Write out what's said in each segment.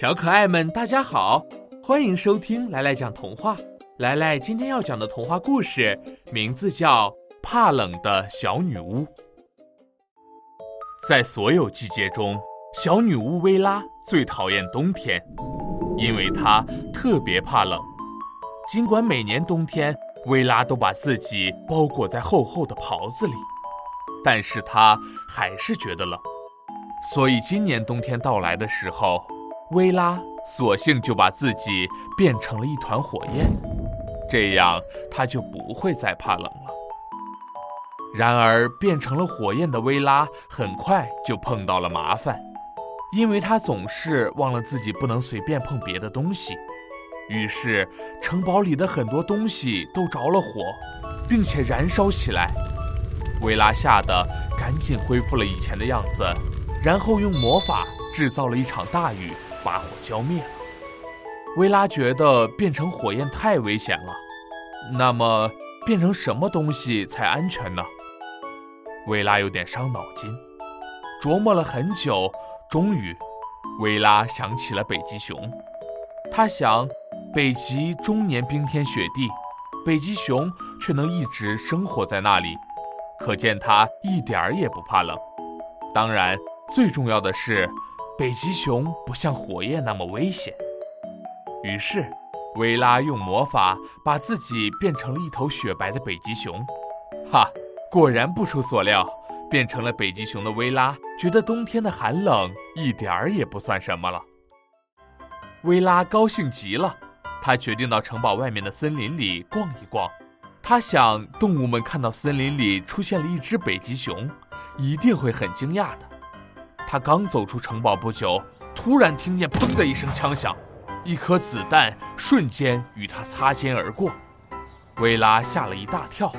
小可爱们，大家好，欢迎收听来来讲童话。来来今天要讲的童话故事名字叫《怕冷的小女巫》。在所有季节中，小女巫薇拉最讨厌冬天，因为她特别怕冷。尽管每年冬天，薇拉都把自己包裹在厚厚的袍子里，但是她还是觉得冷。所以今年冬天到来的时候，薇拉索性就把自己变成了一团火焰，这样她就不会再怕冷了。然而，变成了火焰的薇拉很快就碰到了麻烦，因为她总是忘了自己不能随便碰别的东西，于是城堡里的很多东西都着了火，并且燃烧起来。薇拉吓得赶紧恢复了以前的样子，然后用魔法制造了一场大雨。把火浇灭了。薇拉觉得变成火焰太危险了，那么变成什么东西才安全呢？薇拉有点伤脑筋，琢磨了很久，终于，薇拉想起了北极熊。她想，北极终年冰天雪地，北极熊却能一直生活在那里，可见它一点儿也不怕冷。当然，最重要的是。北极熊不像火焰那么危险，于是，薇拉用魔法把自己变成了一头雪白的北极熊。哈，果然不出所料，变成了北极熊的薇拉觉得冬天的寒冷一点儿也不算什么了。薇拉高兴极了，她决定到城堡外面的森林里逛一逛。她想，动物们看到森林里出现了一只北极熊，一定会很惊讶的。他刚走出城堡不久，突然听见“砰”的一声枪响，一颗子弹瞬间与他擦肩而过。薇拉吓了一大跳，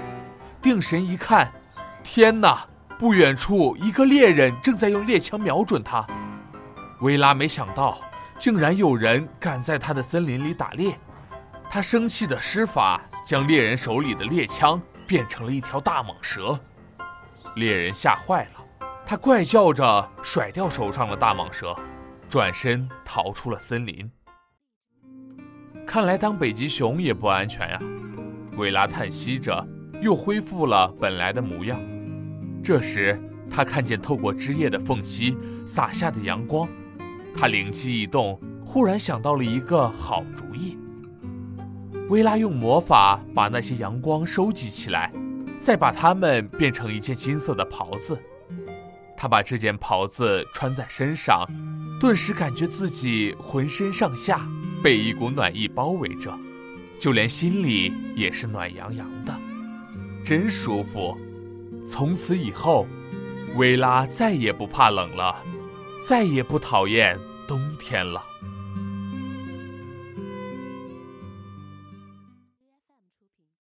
定神一看，天哪！不远处一个猎人正在用猎枪瞄准他。薇拉没想到，竟然有人敢在他的森林里打猎。他生气的施法，将猎人手里的猎枪变成了一条大蟒蛇。猎人吓坏了。他怪叫着甩掉手上的大蟒蛇，转身逃出了森林。看来当北极熊也不安全呀，薇拉叹息着，又恢复了本来的模样。这时，他看见透过枝叶的缝隙洒下的阳光，他灵机一动，忽然想到了一个好主意。薇拉用魔法把那些阳光收集起来，再把它们变成一件金色的袍子。他把这件袍子穿在身上，顿时感觉自己浑身上下被一股暖意包围着，就连心里也是暖洋洋的，真舒服。从此以后，薇拉再也不怕冷了，再也不讨厌冬天了。